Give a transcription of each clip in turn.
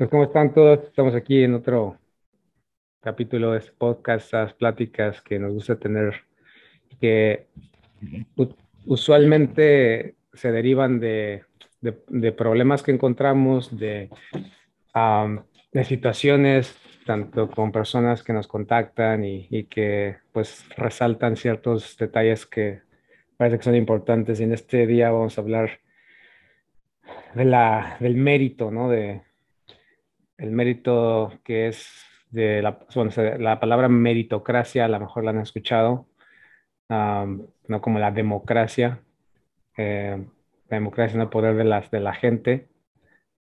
Pues, ¿cómo están todos? Estamos aquí en otro capítulo de este podcast, estas pláticas que nos gusta tener, que usualmente se derivan de, problemas que encontramos, de, de, situaciones, tanto con personas que nos contactan y, y, que pues resaltan ciertos detalles que parece que son importantes. Y en este día vamos a hablar de la, del mérito, ¿no? De, el mérito que es de la, la palabra meritocracia, a lo mejor la han escuchado, no como la democracia. Eh, la democracia es el poder de, las, de la gente,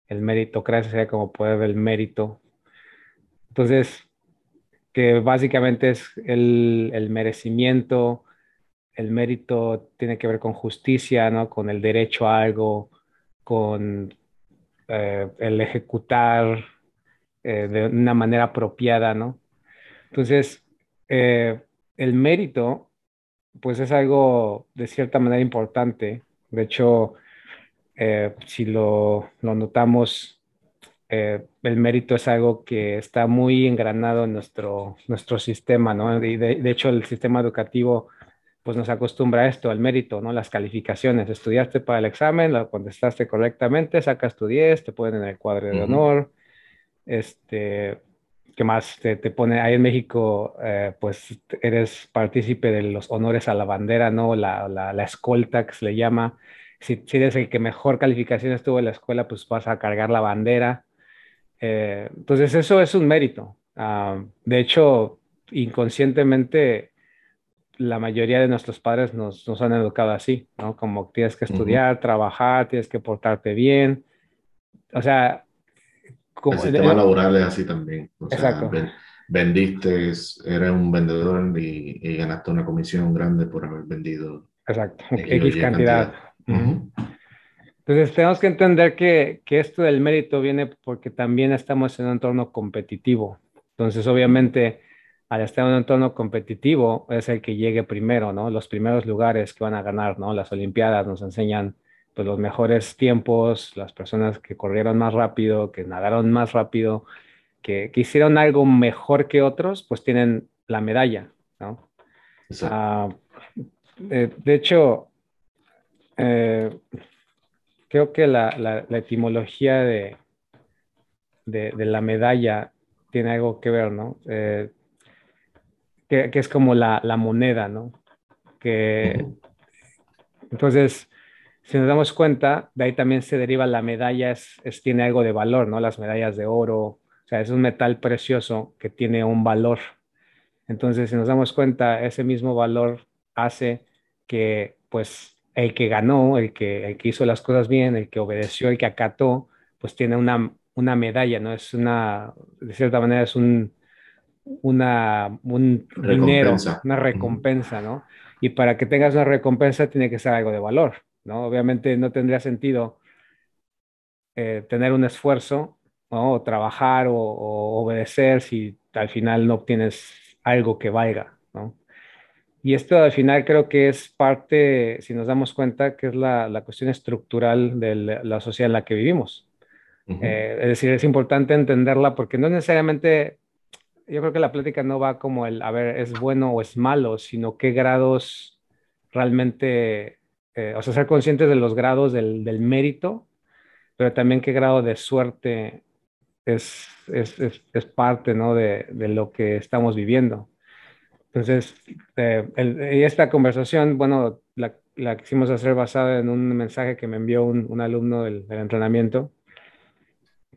el meritocracia sería como poder del mérito. Entonces, que básicamente es el, el merecimiento, el mérito tiene que ver con justicia, ¿no? con el derecho a algo, con eh, el ejecutar eh, de una manera apropiada, ¿no? Entonces, eh, el mérito, pues es algo de cierta manera importante. De hecho, eh, si lo, lo notamos, el mérito es algo que está muy engranado en nuestro, nuestro sistema, ¿no? de, de, hecho, el sistema educativo pues nos acostumbra a esto, al mérito, ¿no? Las calificaciones. Estudiaste para el examen, lo contestaste correctamente, sacas tu 10, te ponen en el cuadro de honor, este, ¿qué más te, te pone? Ahí en México, eh, pues eres partícipe de los honores a la bandera, ¿no? La, la, la escolta que se le llama. Si, si, eres el que mejor calificación tuvo en la escuela, pues vas a cargar la bandera. Eh, entonces, eso es un mérito. Ah, de hecho, inconscientemente, la mayoría de nuestros padres nos, nos, han educado así, ¿no? Como tienes que estudiar, trabajar, tienes que portarte bien. O sea, el sistema laboral es así también. O sea, vendiste, eres un vendedor y, ganaste una comisión grande por haber vendido. Exacto, X, cantidad. Entonces tenemos que entender que, que, esto del mérito viene porque también estamos en un entorno competitivo. Entonces, obviamente, al estar en un entorno competitivo, es el que llegue primero, ¿no? Los primeros lugares que van a ganar, ¿no? Las Olimpiadas nos enseñan pues, los mejores tiempos, las personas que corrieron más rápido, que nadaron más rápido, que, hicieron algo mejor que otros, pues tienen la medalla, ¿no? Eh, de hecho, eh, creo que la, etimología de, de, la medalla tiene algo que ver, ¿no? Eh, que, es como la, moneda, ¿no? Que, entonces, si nos damos cuenta, de ahí también se deriva la medalla, es, tiene algo de valor, ¿no? Las medallas de oro, o sea, es un metal precioso que tiene un valor. Entonces, si nos damos cuenta, ese mismo valor hace que, pues, el que ganó, el que, el que hizo las cosas bien, el que obedeció, el que acató, pues tiene una, una medalla, ¿no? Es una, de cierta manera, es un, una, un dinero, una recompensa, ¿no? Y para que tengas una recompensa tiene que ser algo de valor. Obviamente no tendría sentido eh, tener un esfuerzo, O trabajar o, obedecer si al final no obtienes algo que valga, Y esto al final creo que es parte, si nos damos cuenta, que es la, cuestión estructural de la sociedad en la que vivimos. Eh, es decir, es importante entenderla porque no necesariamente, yo creo que la plática no va como el, a ver, es bueno o es malo, sino qué grados realmente eh, o sea, ser conscientes de los grados del, del, mérito, pero también qué grado de suerte es, es, es, parte ¿no? de, de, lo que estamos viviendo. Entonces, eh, esta conversación, bueno, la, la, quisimos hacer basada en un mensaje que me envió un, un alumno del, del, entrenamiento.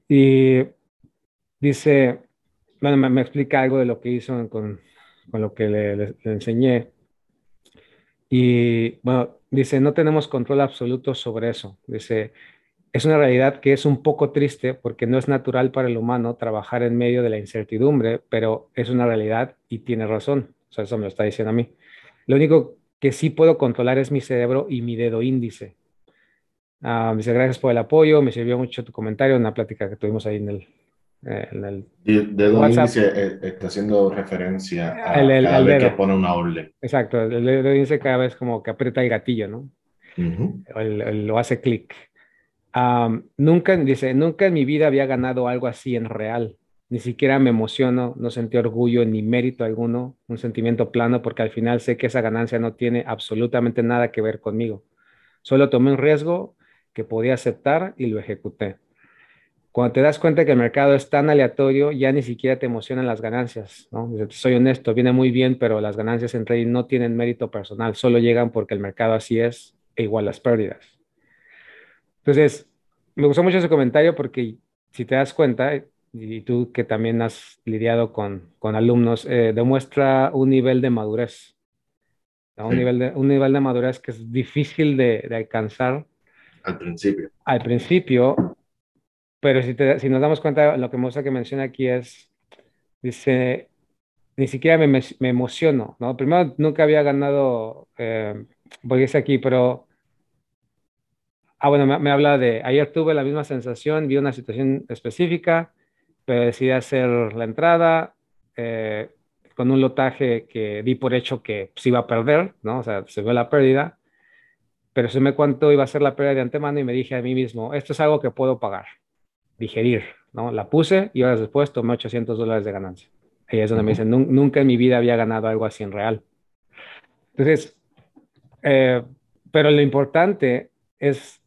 Y dice, bueno, me, me, explica algo de lo que hizo con, con lo que le, le, le enseñé. Y bueno, Dice, no tenemos control absoluto sobre eso. Dice, es una realidad que es un poco triste porque no es natural para el humano trabajar en medio de la incertidumbre, pero es una realidad y tiene razón. O sea, eso me lo está diciendo a mí. Lo único que sí puedo controlar es mi cerebro y mi dedo índice. Uh, dice, gracias por el apoyo, me sirvió mucho tu comentario en una plática que tuvimos ahí en el, eh, el dedo índice eh, está haciendo referencia a cada vez que pone una orden. Exacto, el dedo índice cada vez como que aprieta el gatillo, ¿no? lo hace clic. nunca, dice, nunca en mi vida había ganado algo así en real. Ni siquiera me emociono, no sentí orgullo ni mérito alguno, un sentimiento plano, porque al final sé que esa ganancia no tiene absolutamente nada que ver conmigo. Solo tomé un riesgo que podía aceptar y lo ejecuté. Cuando te das cuenta que el mercado es tan aleatorio, ya ni siquiera te emocionan las ganancias, ¿no? Soy honesto, viene muy bien, pero las ganancias en trading no tienen mérito personal, solo llegan porque el mercado así es e igual las pérdidas. Entonces, me gustó mucho ese comentario porque si te das cuenta, y tú que también has lidiado con, con alumnos, eh, demuestra un nivel de madurez, un, nivel de, un nivel de madurez que es difícil de, de alcanzar. Al principio. Al principio, pero si, te, si nos damos cuenta, lo que Mosa que menciona aquí es, dice, ni siquiera me, me, emociono, ¿no? Primero, nunca había ganado, eh, porque es aquí, pero Ah, bueno, me, habla de, ayer tuve la misma sensación, vi una situación específica, pero decidí hacer la entrada eh, con un lotaje que di por hecho que se iba a perder, ¿no? O sea, se ve la pérdida, pero se me cuánto iba a ser la pérdida de antemano y me dije a mí mismo, esto es algo que puedo pagar, digerir, ¿no? La puse y horas después tomé 800 dólares de ganancia. Ahí es donde me dicen, nunca en mi vida había ganado algo así en real. Entonces, eh, pero lo importante es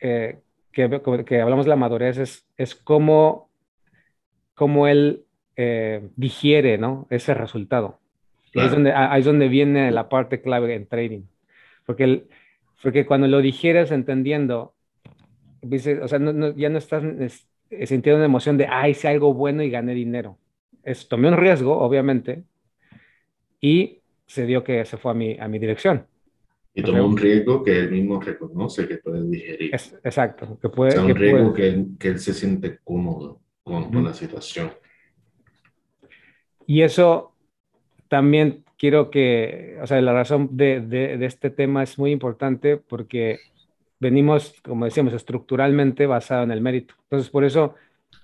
eh, que, que, hablamos de la madurez es, es cómo, cómo él eh, digiere ¿no? ese resultado. Ahí, es donde, ahí es donde viene la parte clave en trading. Porque, porque cuando lo digieres entendiendo, o sea, ya no estás sintiendo una emoción de, ah, hice algo bueno y gané dinero. Es, tomé un riesgo, obviamente, y se dio que se fue a mi, a mi dirección. Y toma un riesgo que él mismo reconoce que puede digerir. exacto. Que puede, o sea, un riesgo que, él, que, él, se siente cómodo con, con la situación. Y eso también quiero que, o sea, la razón de, de, de, este tema es muy importante porque venimos, como decíamos, estructuralmente basado en el mérito. Entonces, por eso,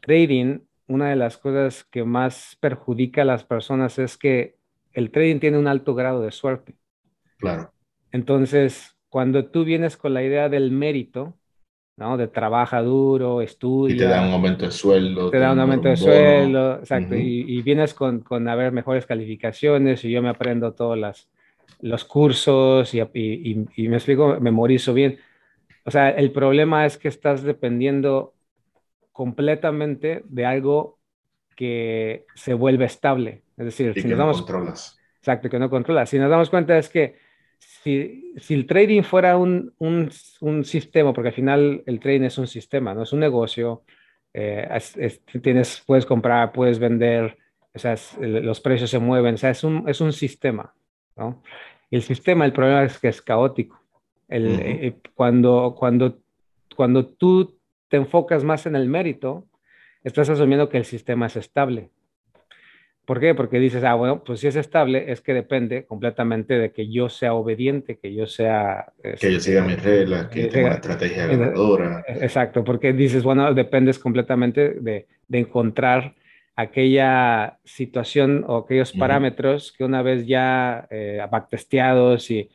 trading, una de las cosas que más perjudica a las personas es que el trading tiene un alto grado de suerte. Claro. Entonces, cuando tú vienes con la idea del mérito, ¿no? De trabaja duro, estudia. Y te da un aumento de sueldo. Te da un aumento de sueldo, exacto. y, vienes con, con haber mejores calificaciones y yo me aprendo todos las, los cursos y, y, y, me explico, memorizo bien. O sea, el problema es que estás dependiendo completamente de algo que se vuelve estable. Es decir, si nos damos, controlas. Exacto, que no controlas. Si nos damos cuenta es que si, el trading fuera un, un, sistema, porque al final el trading es un sistema, no es un negocio, eh, tienes, puedes comprar, puedes vender, o sea, los precios se mueven, o sea, es un, es un sistema, ¿no? Y el sistema, el problema es que es caótico. El, eh, cuando, cuando, cuando tú te enfocas más en el mérito, estás asumiendo que el sistema es estable. ¿Por qué? Porque dices, ah, bueno, pues si es estable, es que depende completamente de que yo sea obediente, que yo sea... que yo siga mis reglas, que tenga una estrategia ganadora. Exacto, porque dices, bueno, dependes completamente de, de encontrar aquella situación o aquellos parámetros que una vez ya eh, backtesteados y,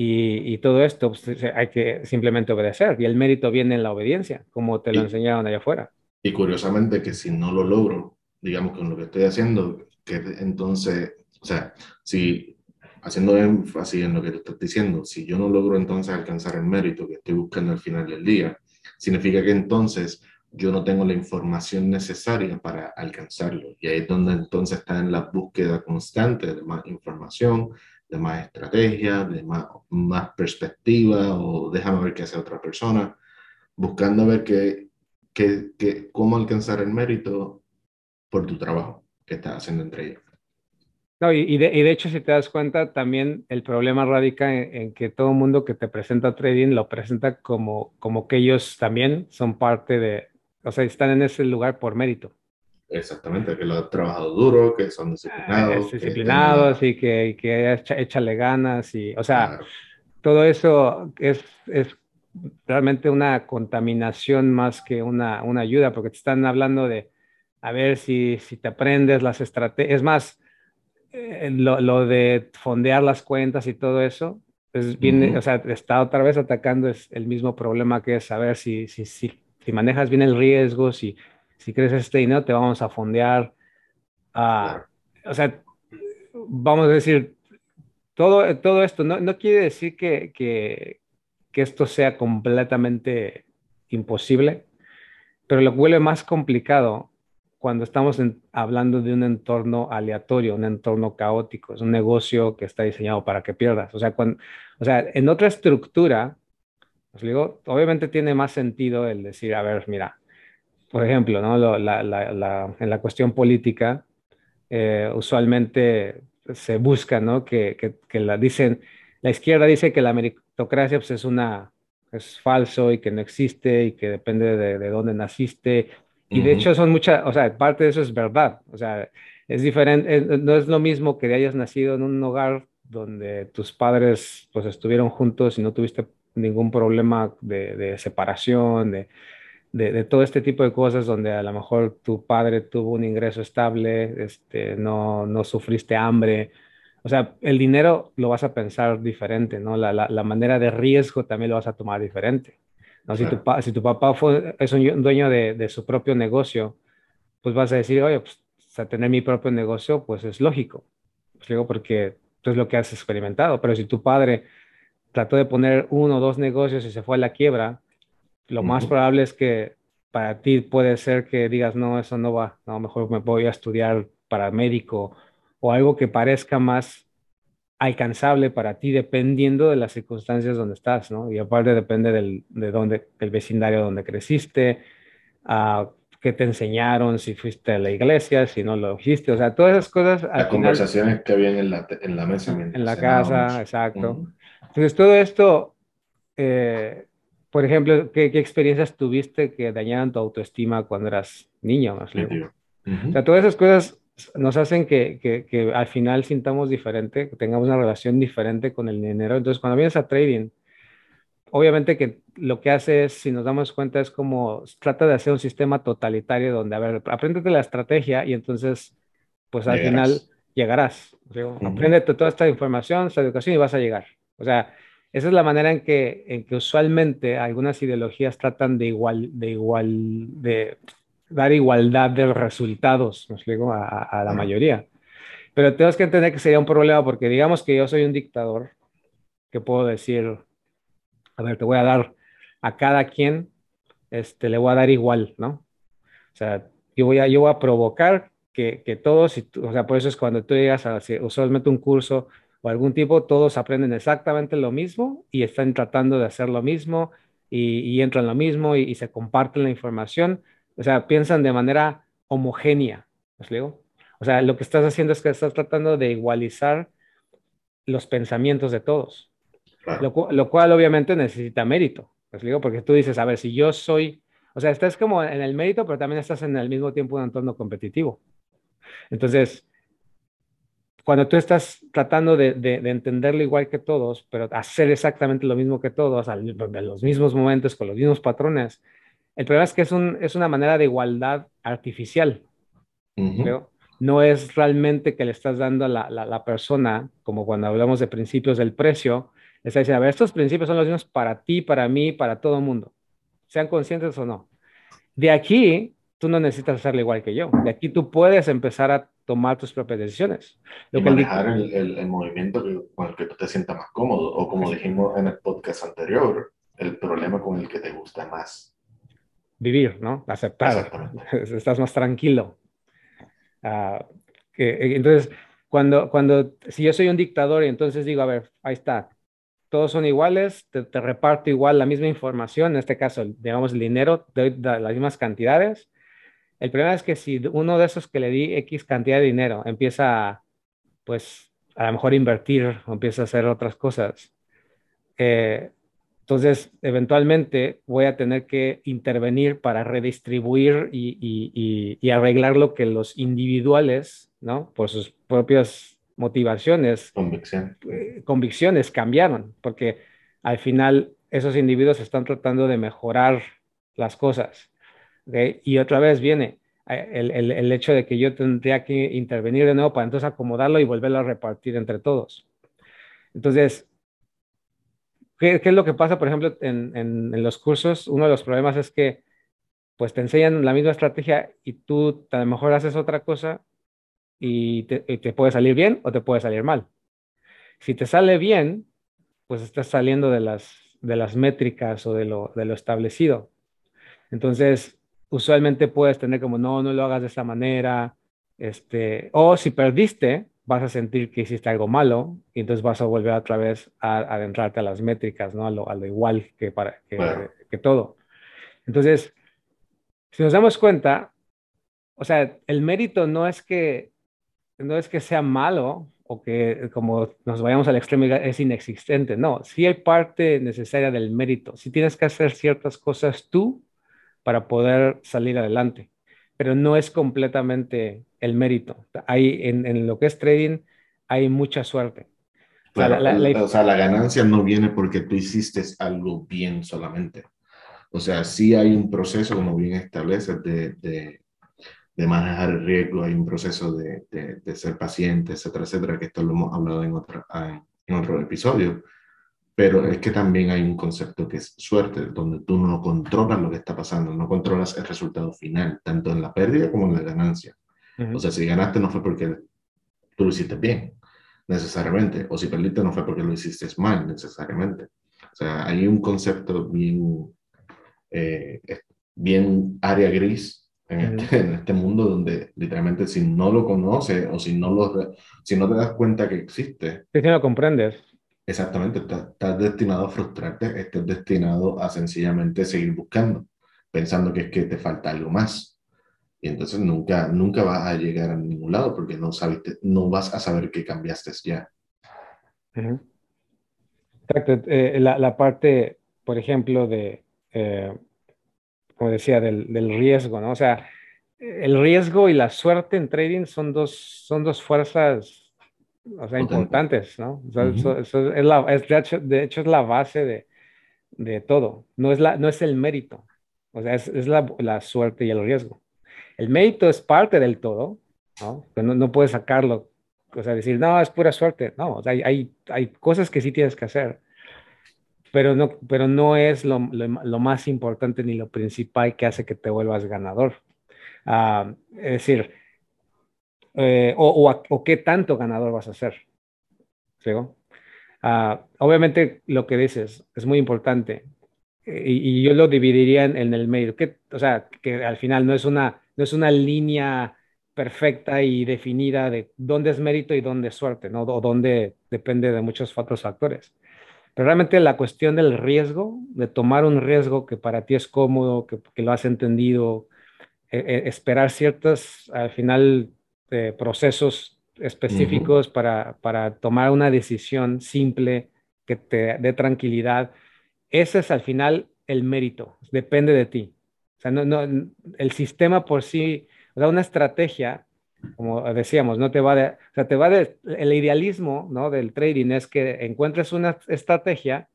y, y, todo esto, pues, hay que simplemente obedecer. Y el mérito viene en la obediencia, como te lo enseñaron allá afuera. Y curiosamente que si no lo logro, digamos, con lo que estoy haciendo, que entonces, o sea, si haciendo énfasis en lo que te estás diciendo, si yo no logro entonces alcanzar el mérito que estoy buscando al final del día, significa que entonces yo no tengo la información necesaria para alcanzarlo. Y ahí es donde entonces está en la búsqueda constante de más información, de más estrategia, de más, más perspectiva o déjame ver qué hace otra persona, buscando ver qué, qué, qué, cómo alcanzar el mérito por tu trabajo que estás haciendo entre ellos. No, y, de, y, de, hecho, si te das cuenta, también el problema radica en, que todo mundo que te presenta trading lo presenta como, como que ellos también son parte de, o sea, están en ese lugar por mérito. Exactamente, que lo han trabajado duro, que son disciplinados. disciplinados y que, que échale ganas y, o sea, todo eso es, es realmente una contaminación más que una, una ayuda, porque te están hablando de a ver si, si te aprendes las estrategias. Es más, eh, lo, lo, de fondear las cuentas y todo eso, Entonces, viene, o sea, está otra vez atacando es el mismo problema que es saber si, si, si, si manejas bien el riesgo, si, si crees este dinero, te vamos a fondear. a o sea, vamos a decir, todo, todo esto no, no quiere decir que, que, que, esto sea completamente imposible, pero lo vuelve más complicado cuando estamos hablando de un entorno aleatorio, un entorno caótico, es un negocio que está diseñado para que pierdas. O sea, cuando, o sea en otra estructura, os digo, obviamente tiene más sentido el decir, a ver, mira, por ejemplo, ¿no? la, la, la, en la cuestión política, eh, usualmente se busca, ¿no? Que, que, que, la dicen, la izquierda dice que la meritocracia pues, es una es falso y que no existe y que depende de, de dónde naciste y de hecho son muchas, o sea, parte de eso es verdad. O sea, es diferente, no es lo mismo que hayas nacido en un hogar donde tus padres pues estuvieron juntos y no tuviste ningún problema de, de separación, de, de, todo este tipo de cosas donde a lo mejor tu padre tuvo un ingreso estable, este, no, no sufriste hambre. O sea, el dinero lo vas a pensar diferente, ¿no? La, la, la manera de riesgo también lo vas a tomar diferente. ¿no? Si, tu, si tu papá fue, es un dueño de, de, su propio negocio, pues vas a decir, oye, pues a tener mi propio negocio, pues es lógico. Pues digo, porque es lo que has experimentado. Pero si tu padre trató de poner uno o dos negocios y se fue a la quiebra, lo más probable es que para ti puede ser que digas, no, eso no va, no, mejor me voy a estudiar para médico o algo que parezca más alcanzable para ti dependiendo de las circunstancias donde estás, ¿no? Y aparte depende del, de dónde, el vecindario donde creciste, uh, qué te enseñaron, si fuiste a la iglesia, si no lo hiciste, o sea, todas esas cosas. Las conversaciones que habían en la, en la mesa. En la casa, exacto. Uh -huh. Entonces, todo esto, eh, por ejemplo, ¿qué, ¿qué, experiencias tuviste que dañaron tu autoestima cuando eras niño? ¿no? Uh -huh. O sea, todas esas cosas nos hacen que, que, que, al final sintamos diferente, que tengamos una relación diferente con el dinero. Entonces, cuando vienes a trading, obviamente que lo que hace es, si nos damos cuenta, es como trata de hacer un sistema totalitario donde, a ver, apréndete la estrategia y entonces, pues al llegarás. final llegarás. Digo, uh -huh. Apréndete toda esta información, esta educación y vas a llegar. O sea, esa es la manera en que, en que usualmente algunas ideologías tratan de igual, de igual, de dar igualdad de resultados, explico, a, a la mayoría. Pero tenemos que entender que sería un problema porque digamos que yo soy un dictador, que puedo decir, a ver, te voy a dar a cada quien, este, le voy a dar igual, ¿no? O sea, yo voy a, yo voy a provocar que, que todos, y, o sea, por eso es cuando tú llegas a usualmente un curso o algún tipo, todos aprenden exactamente lo mismo y están tratando de hacer lo mismo y, y entran lo mismo y, y se comparten la información o sea, piensan de manera homogénea, ¿me explico? O sea, lo que estás haciendo es que estás tratando de igualizar los pensamientos de todos, claro. lo, lo, cual obviamente necesita mérito, ¿me explico? Porque tú dices, a ver, si yo soy, o sea, estás como en el mérito, pero también estás en el mismo tiempo en un entorno competitivo. Entonces, cuando tú estás tratando de, de, de, entenderlo igual que todos, pero hacer exactamente lo mismo que todos, en los mismos momentos, con los mismos patrones, el problema es que es, un, es una manera de igualdad artificial. Uh -huh. No es realmente que le estás dando a la, la, la, persona, como cuando hablamos de principios del precio, le está diciendo, a ver, estos principios son los mismos para ti, para mí, para todo el mundo, sean conscientes o no. De aquí, tú no necesitas hacerlo igual que yo. De aquí tú puedes empezar a tomar tus propias decisiones. Lo y que manejar el, el, el, movimiento con el que tú te sientas más cómodo, o como dijimos en el podcast anterior, el problema con el que te gusta más vivir, ¿no? Aceptar. Estás más tranquilo. Uh, que, entonces, cuando, cuando, si yo soy un dictador y entonces digo, a ver, ahí está, todos son iguales, te, te reparto igual la misma información, en este caso, digamos, el dinero, te doy las mismas cantidades. El problema es que si uno de esos que le di X cantidad de dinero empieza, pues, a lo mejor invertir o empieza a hacer otras cosas, eh, entonces, eventualmente voy a tener que intervenir para redistribuir y, y, y, y, arreglar lo que los individuales, ¿no? Por sus propias motivaciones, Convicción. eh, convicciones cambiaron, porque al final esos individuos están tratando de mejorar las cosas. Y otra vez viene eh, el, el, el hecho de que yo tendría que intervenir de nuevo para entonces acomodarlo y volverlo a repartir entre todos. Entonces, ¿qué, es lo que pasa, por ejemplo, en, en, los cursos? Uno de los problemas es que pues te enseñan la misma estrategia y tú a lo mejor haces otra cosa y te, te, puede salir bien o te puede salir mal. Si te sale bien, pues estás saliendo de las, de las métricas o de lo, de lo establecido. Entonces, usualmente puedes tener como, no, no lo hagas de esa manera, este, o si perdiste, vas a sentir que hiciste algo malo y entonces vas a volver otra vez a, adentrarte a las métricas, ¿no? A lo, a lo igual que, para, que, todo. Entonces, si nos damos cuenta, o sea, el mérito no es que, no es que sea malo o que como nos vayamos al extremo es inexistente, no, sí hay parte necesaria del mérito, sí tienes que hacer ciertas cosas tú para poder salir adelante, pero no es completamente el mérito. Hay, en, lo que es trading hay mucha suerte. o, sea, la, ganancia no viene porque tú hiciste algo bien solamente. O sea, sí hay un proceso, como bien estableces, de, de, de manejar el riesgo, hay un proceso de, de, ser paciente, etcétera, etcétera, que esto lo hemos hablado en otro, en otro episodio. Pero es que también hay un concepto que es suerte, donde tú no controlas lo que está pasando, no controlas el resultado final, tanto en la pérdida como en la ganancia. O sea, si ganaste no fue porque tú lo hiciste bien, necesariamente. O si perdiste no fue porque lo hiciste mal, necesariamente. O sea, hay un concepto bien, eh, bien área gris en este, en este, mundo donde literalmente si no lo conoces o si no, lo, si no te das cuenta que existe. Si no lo comprendes. Exactamente, estás, estás destinado a frustrarte, estás destinado a sencillamente seguir buscando, pensando que es que te falta algo más. Y entonces nunca, nunca vas a llegar a ningún lado porque no, sabes, no vas a saber que cambiaste ya. Exacto. Eh, la, la, parte, por ejemplo, de, eh, como decía, del, del, riesgo, ¿no? O sea, el riesgo y la suerte en trading son dos, son dos fuerzas, o sea, importantes, ¿no? eso, es la, es, de, hecho, de, hecho, es la base de, de, todo. No es, la, no es el mérito, o sea, es, es la, la suerte y el riesgo. El mérito es parte del todo, ¿no? No, no puedes sacarlo, o sea, decir, no, es pura suerte. No, o sea, hay, hay, cosas que sí tienes que hacer, pero no, pero no es lo, lo, más importante ni lo principal que hace que te vuelvas ganador. Uh, es decir, eh, o, o, qué tanto ganador vas a ser. ¿Sí? Uh, obviamente lo que dices es muy importante y, y yo lo dividiría en, el medio, que, o sea, que al final no es una no es una línea perfecta y definida de dónde es mérito y dónde es suerte, ¿no? O dónde depende de muchos otros factores. Pero realmente la cuestión del riesgo, de tomar un riesgo que para ti es cómodo, que, lo has entendido, e, e, esperar ciertos, al final, eh, procesos específicos para, para tomar una decisión simple que te dé tranquilidad, ese es al final el mérito, depende de ti. O sea, no, no, el sistema por sí, o sea, una estrategia, como decíamos, no te va de, o sea, te va de, el idealismo, ¿no? Del trading es que encuentres una estrategia,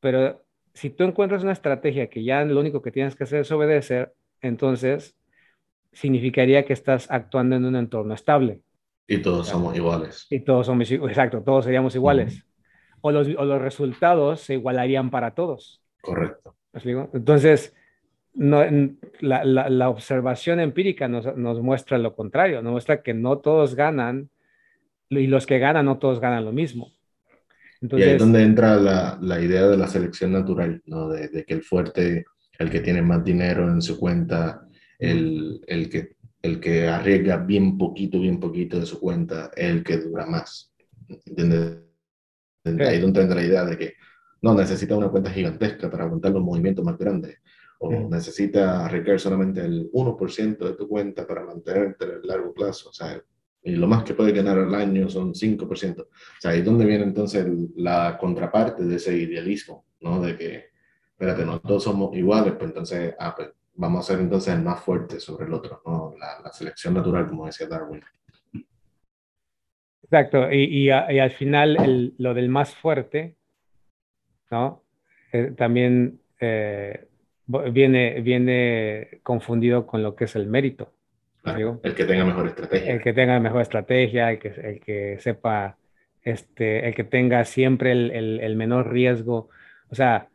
pero si tú encuentras una estrategia que ya lo único que tienes que hacer es obedecer, entonces significaría que estás actuando en un entorno estable. Y todos somos iguales. Y todos somos, exacto, todos seríamos iguales. o, los, o los resultados se igualarían para todos. Correcto. Entonces, no, la, la, observación empírica nos, nos, muestra lo contrario, nos muestra que no todos ganan y los que ganan no todos ganan lo mismo. Entonces, y ahí es donde entra la, la idea de la selección natural, ¿no? de, de, que el fuerte, el que tiene más dinero en su cuenta, el, el, que, el que arriesga bien poquito, bien poquito de su cuenta, es el que dura más. ¿Entiendes? Ahí donde entra la idea de que no necesita una cuenta gigantesca para aguantar los movimientos más grandes o necesita requerir solamente el 1% de tu cuenta para mantenerte en el largo plazo, o sea, y lo más que puede ganar al año son 5%. O sea, ahí es donde viene entonces la contraparte de ese idealismo, ¿no? De que, espérate, no todos somos iguales, pues entonces, ah, pues vamos a ser entonces el más fuerte sobre el otro, ¿no? La, selección natural, como decía Darwin. Exacto, y, y, al final el, lo del más fuerte, ¿no? Eh, también eh, viene, viene confundido con lo que es el mérito. el que tenga mejor estrategia. El que tenga mejor estrategia, el que, el que sepa, este, el que tenga siempre el, el, menor riesgo. O sea,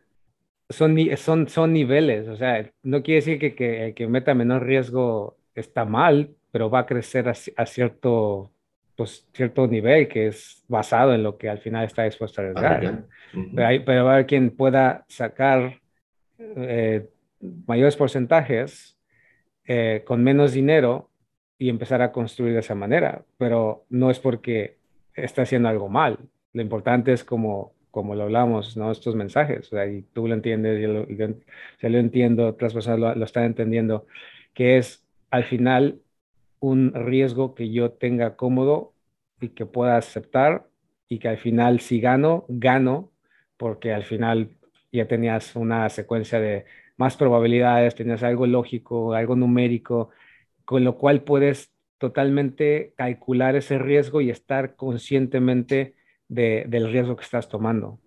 son, son, son niveles, o sea, no quiere decir que, que, que meta menor riesgo está mal, pero va a crecer a, cierto, pues, cierto nivel que es basado en lo que al final está dispuesto a arriesgar. pero, hay, pero va a haber quien pueda sacar eh, mayores porcentajes eh, con menos dinero y empezar a construir de esa manera, pero no es porque está haciendo algo mal. Lo importante es como, como lo hablamos, ¿no? Estos mensajes, o sea, y tú lo entiendes, yo lo, yo, lo entiendo, otras personas lo, están entendiendo, que es al final un riesgo que yo tenga cómodo y que pueda aceptar y que al final si gano, gano, porque al final ya tenías una secuencia de más probabilidades, tenías algo lógico, algo numérico, con lo cual puedes totalmente calcular ese riesgo y estar conscientemente del riesgo que estás tomando.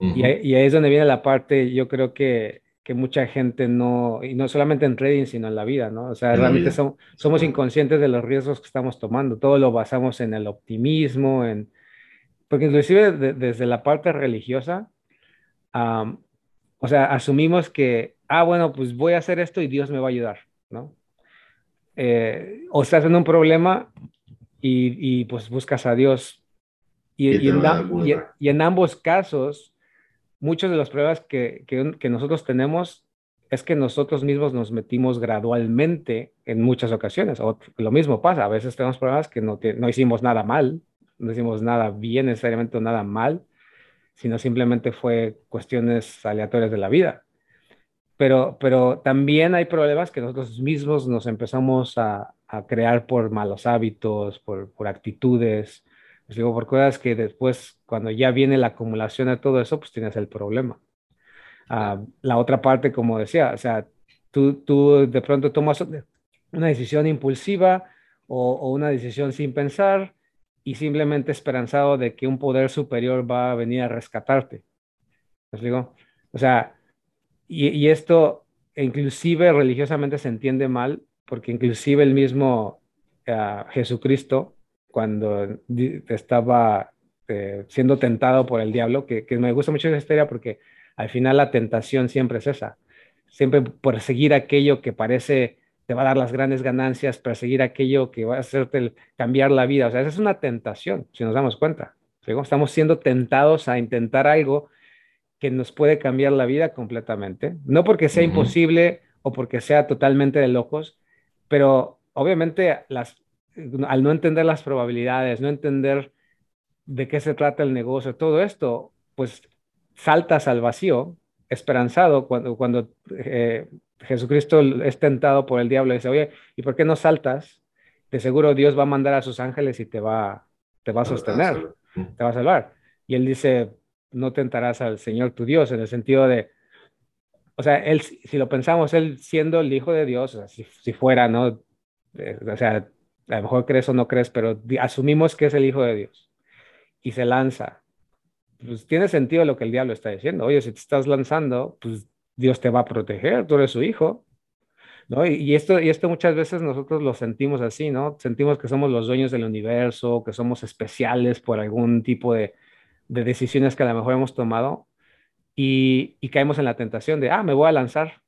y, ahí, es donde viene la parte, yo creo que, que, mucha gente no, y no solamente en trading, sino en la vida, ¿no? O sea, realmente somos inconscientes de los riesgos que estamos tomando. Todo lo basamos en el optimismo, en, porque inclusive desde la parte religiosa, o sea, asumimos que, ah, bueno, pues voy a hacer esto y Dios me va a ayudar, ¿no? Eh, o estás en un problema y, pues buscas a Dios. Y, en, ambos casos, muchos de los problemas que, nosotros tenemos es que nosotros mismos nos metimos gradualmente en muchas ocasiones. O lo mismo pasa, a veces tenemos problemas que no, no hicimos nada mal, no hicimos nada bien necesariamente nada mal, sino simplemente fue cuestiones aleatorias de la vida pero, pero también hay problemas que nosotros mismos nos empezamos a, a crear por malos hábitos, por, por actitudes, pues digo, por cosas que después, cuando ya viene la acumulación de todo eso, pues tienes el problema. Uh, la otra parte, como decía, o sea, tú, tú de pronto tomas una decisión impulsiva o, o, una decisión sin pensar y simplemente esperanzado de que un poder superior va a venir a rescatarte. ¿Les digo? O sea, y, esto inclusive religiosamente se entiende mal, porque inclusive el mismo uh, Jesucristo, cuando estaba eh, siendo tentado por el diablo, que, que, me gusta mucho esa historia porque al final la tentación siempre es esa, siempre perseguir aquello que parece te va a dar las grandes ganancias, perseguir aquello que va a hacerte cambiar la vida. O sea, esa es una tentación, si nos damos cuenta. Estamos siendo tentados a intentar algo que nos puede cambiar la vida completamente. No porque sea imposible o porque sea totalmente de locos, pero obviamente las, al no entender las probabilidades, no entender de qué se trata el negocio, todo esto, pues saltas al vacío, esperanzado, cuando, cuando eh, Jesucristo es tentado por el diablo y dice, oye, ¿y por qué no saltas? De seguro Dios va a mandar a sus ángeles y te va, te va a sostener, te va a salvar. Y él dice, no tentarás al Señor tu Dios, en el sentido de, o sea, él, si lo pensamos, él siendo el Hijo de Dios, si, si, fuera, ¿no? Eh, o sea, a lo mejor crees o no crees, pero asumimos que es el Hijo de Dios y se lanza. Pues tiene sentido lo que el diablo está diciendo. Oye, si te estás lanzando, pues Dios te va a proteger, tú eres su hijo. ¿No? Y, y, esto, y esto muchas veces nosotros lo sentimos así, ¿no? Sentimos que somos los dueños del universo, que somos especiales por algún tipo de, de decisiones que a lo mejor hemos tomado y, caemos en la tentación de, ah, me voy a lanzar,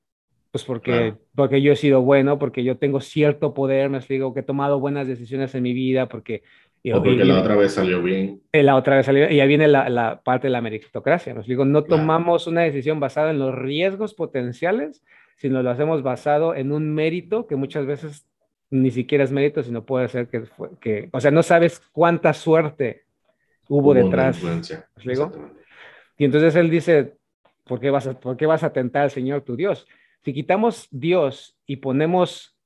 pues porque, porque yo he sido bueno, porque yo tengo cierto poder, me explico, que he tomado buenas decisiones en mi vida, porque... o porque la otra vez salió bien. Eh, la otra vez salió, y ahí viene la, la parte de la meritocracia, me explico, no tomamos una decisión basada en los riesgos potenciales, sino lo hacemos basado en un mérito que muchas veces ni siquiera es mérito, sino puede ser que, que o sea, no sabes cuánta suerte hubo, detrás. Y entonces él dice, ¿por qué, vas a, ¿por qué vas a tentar al Señor tu Dios? Si quitamos Dios y ponemos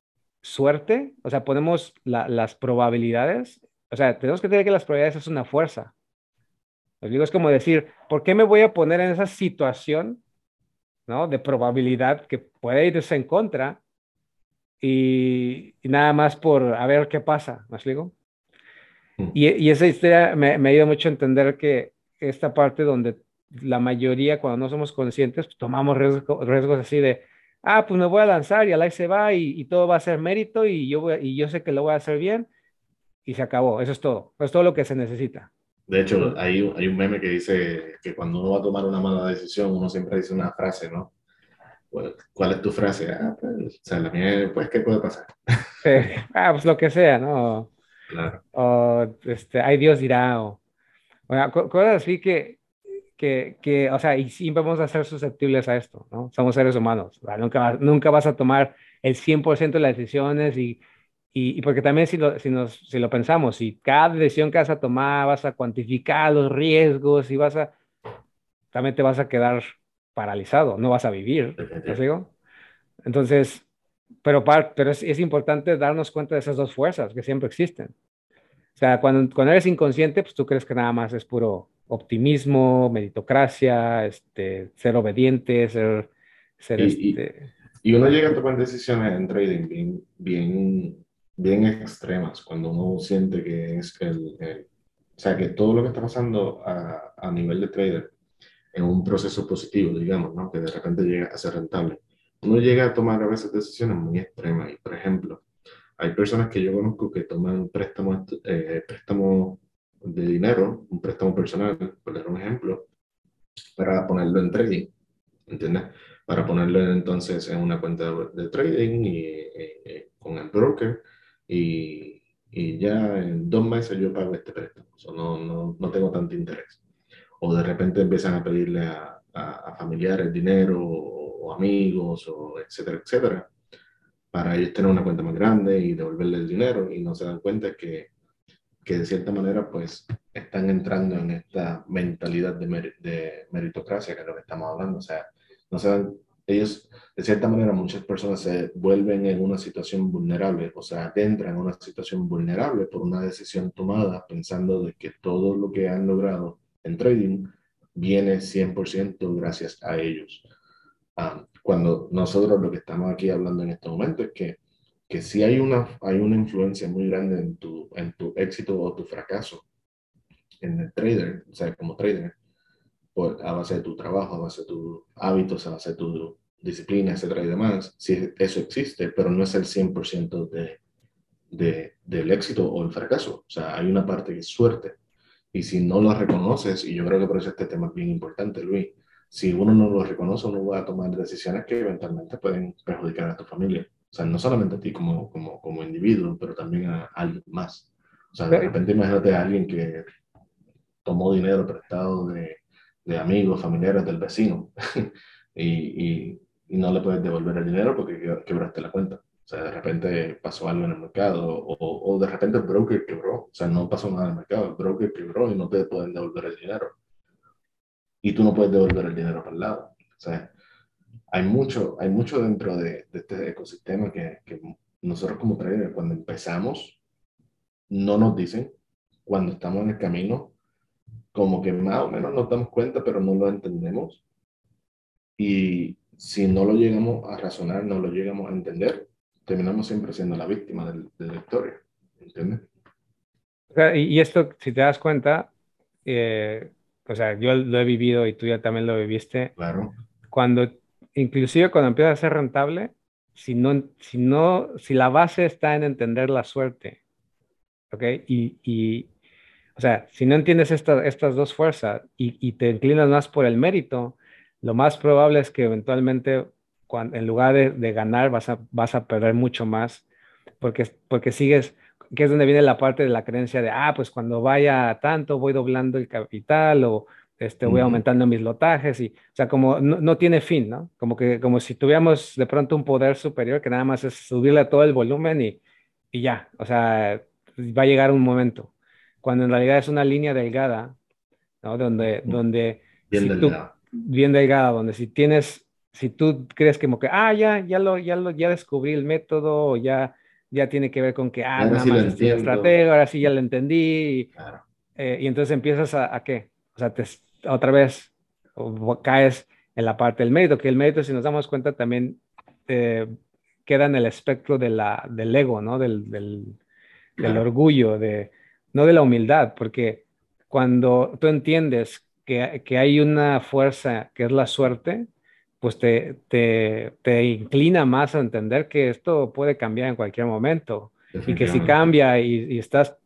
suerte, o sea, ponemos las probabilidades, o sea, tenemos que tener que las probabilidades es una fuerza. Les digo, es como decir, ¿por qué me voy a poner en esa situación ¿no? de probabilidad que puede irse en contra y, y, nada más por a ver qué pasa? ¿Me explico? Mm. Y, esa historia me, me ayuda mucho a entender que esta parte donde la mayoría, cuando no somos conscientes, pues, tomamos riesgos así de, ah, pues me voy a lanzar y al ahí se va y, todo va a ser mérito y yo, y yo sé que lo voy a hacer bien y se acabó. Eso es todo. Eso es todo lo que se necesita. De hecho, hay, hay un meme que dice que cuando uno va a tomar una mala decisión, uno siempre dice una frase, ¿no? ¿Cuál es tu frase? Ah, pues, o sea, la mía, pues, ¿qué puede pasar? ah, pues lo que sea, ¿no? Claro. O, este, ay, Dios dirá, o, o cosas así que, que, que, o sea, y siempre vamos a ser susceptibles a esto, ¿no? Somos seres humanos, nunca, nunca vas a tomar el 100% de las decisiones y, y, porque también si lo, si, nos, si lo pensamos, si cada decisión que vas a tomar vas a cuantificar los riesgos y vas a, también te vas a quedar paralizado, no vas a vivir, ¿no digo? Entonces, pero, pero es, es, importante darnos cuenta de esas dos fuerzas que siempre existen. O sea, cuando, cuando eres inconsciente, pues tú crees que nada más es puro optimismo, meritocracia, este, ser obediente, ser... ser y, este... y, uno llega a tomar decisiones en trading bien, bien, bien extremas, cuando uno siente que es el, o sea, que todo lo que está pasando a, a nivel de trader en un proceso positivo, digamos, ¿no? que de repente llega a ser rentable. Uno llega a tomar a veces decisiones muy extremas y, por ejemplo, hay personas que yo conozco que toman préstamos, eh, préstamos de dinero, un préstamo personal, por dar un ejemplo, para ponerlo en trading, ¿entiendes? Para ponerlo entonces en una cuenta de, trading y con el broker y, y, ya en dos meses yo pago este préstamo, o no, no, no tengo tanto interés o de repente empiezan a pedirle a, a, familiares dinero o, amigos, o etcétera, etcétera, para ellos tener una cuenta más grande y devolverle el dinero y no se dan cuenta que, que de cierta manera pues están entrando en esta mentalidad de, de, meritocracia, que es lo que estamos hablando, o sea, no se dan, ellos, de cierta manera, muchas personas se vuelven en una situación vulnerable, o sea, entran en una situación vulnerable por una decisión tomada pensando de que todo lo que han logrado en trading viene 100% gracias a ellos. Ah, cuando nosotros lo que estamos aquí hablando en este momento es que, que sí hay una, hay una influencia muy grande en tu, en tu éxito o tu fracaso en el trader, o sea, como trader, por, a base de tu trabajo, a base de tus hábitos, a base de tu disciplina, etcétera y demás, sí, eso existe, pero no es el 100% de, de, del éxito o el fracaso. O sea, hay una parte que es suerte y si no lo reconoces, y yo creo que por eso este tema es bien importante, Luis, si uno no lo reconoce, uno va a tomar decisiones que eventualmente pueden perjudicar a tu familia. O sea, no solamente a ti como, como, como individuo, pero también a alguien más. O sea, de repente imagínate a alguien que tomó dinero prestado de, de amigos, familiares del vecino y, y, y, no le puedes devolver el dinero porque quebraste la cuenta. O sea, de repente pasó algo en el mercado o, o, de repente el broker quebró. O sea, no pasó nada en el mercado, el broker quebró y no te pueden devolver el dinero. Y tú no puedes devolver el dinero para el lado. O sea, hay mucho, hay mucho dentro de, de este ecosistema que, que, nosotros como traders, cuando empezamos, no nos dicen, cuando estamos en el camino, como que más o menos nos damos cuenta, pero no lo entendemos. Y si no lo llegamos a razonar, no lo llegamos a entender, terminamos siempre siendo la víctima de, de la historia, ¿entiendes? y, esto, si te das cuenta, eh, o sea, yo lo he vivido y tú ya también lo viviste. Claro. Cuando, inclusive cuando empieza a ser rentable, si no, si no, si la base está en entender la suerte, ¿ok? Y, y o sea, si no entiendes estas dos fuerzas y, y, te inclinas más por el mérito, lo más probable es que eventualmente en lugar de, ganar vas a, vas a perder mucho más porque, porque sigues, que es donde viene la parte de la creencia de, ah, pues cuando vaya tanto voy doblando el capital o este, voy aumentando mis lotajes y, o sea, como no, tiene fin, ¿no? Como que, como si tuviéramos de pronto un poder superior que nada más es subirle todo el volumen y, y ya, o sea, va a llegar un momento, cuando en realidad es una línea delgada, ¿no? Donde, donde bien delgada. bien delgada, donde si tienes si tú crees como que, ah, ya, ya lo, ya lo, ya descubrí el método, o ya, ya tiene que ver con que, ah, nada más estoy estratega, ahora sí ya lo entendí. Eh, y entonces empiezas a, a, qué? O sea, te, otra vez caes en la parte del mérito, que el mérito, si nos damos cuenta, también eh, queda en el espectro de la, del ego, ¿no? Del, del, del orgullo, de, no de la humildad, porque cuando tú entiendes que, que hay una fuerza que es la suerte, pues te, te, te, inclina más a entender que esto puede cambiar en cualquier momento y que si cambia y, estás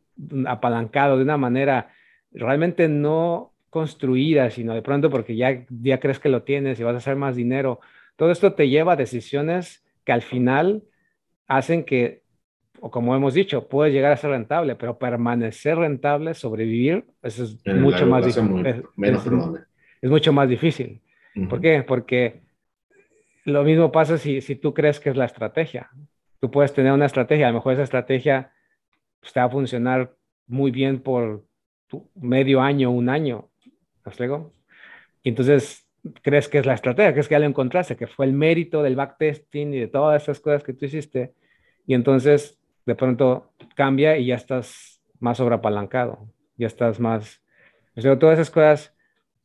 apalancado de una manera realmente no construidas, sino de pronto porque ya, ya crees que lo tienes y vas a hacer más dinero. Todo esto te lleva a decisiones que al final hacen que, o como hemos dicho, puedes llegar a ser rentable, pero permanecer rentable, sobrevivir, eso es mucho más difícil. Es, menos es, mucho más difícil. ¿Por qué? Porque lo mismo pasa si, si tú crees que es la estrategia. Tú puedes tener una estrategia, a lo mejor esa estrategia pues, te va a funcionar muy bien por medio año, un año, ¿me Y entonces crees que es la estrategia, que es que ya lo encontraste, que fue el mérito del backtesting y de todas esas cosas que tú hiciste, y entonces de pronto cambia y ya estás más sobreapalancado, ya estás más, o sea, todas esas cosas.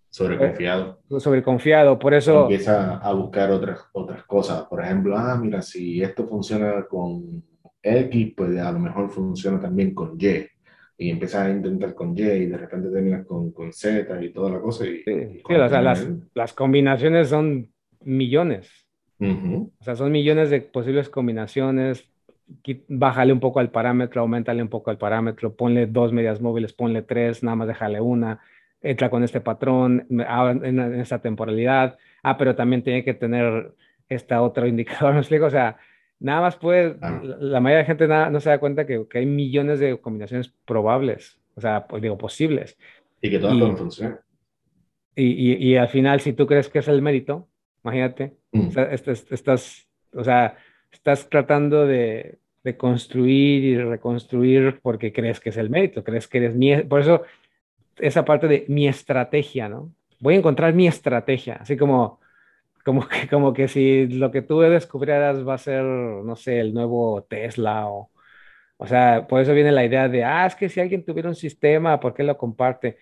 Sobreconfiado. Eh, sobreconfiado, por eso. Empieza a buscar otras, otras cosas. Por ejemplo, ah, mira, si esto funciona con X, pues a lo mejor funciona también con Y y empiezas a intentar con Y y de repente terminas con, con Z y toda la cosa. Y, sí, o sea, las, las, combinaciones son millones. O sea, son millones de posibles combinaciones. Bájale un poco al parámetro, aumentale un poco al parámetro, ponle dos medias móviles, ponle tres, nada más déjale una, entra con este patrón, en, en esta temporalidad. Ah, pero también tiene que tener esta otro indicador, ¿me explico? O sea, Nada más puede, la, mayoría de la gente nada, no se da cuenta que, que, hay millones de combinaciones probables, o sea, pues, digo, posibles. Y que todas pueden funcionar. Y, y, y, al final, si tú crees que es el mérito, imagínate, mm. estás, estás, o sea, estás tratando de, de, construir y reconstruir porque crees que es el mérito, crees que eres mi, por eso esa parte de mi estrategia, ¿no? Voy a encontrar mi estrategia, así como como que, como que si lo que tú descubrieras va a ser, no sé, el nuevo Tesla o, o sea, por eso viene la idea de, ah, es que si alguien tuviera un sistema, ¿por qué lo comparte?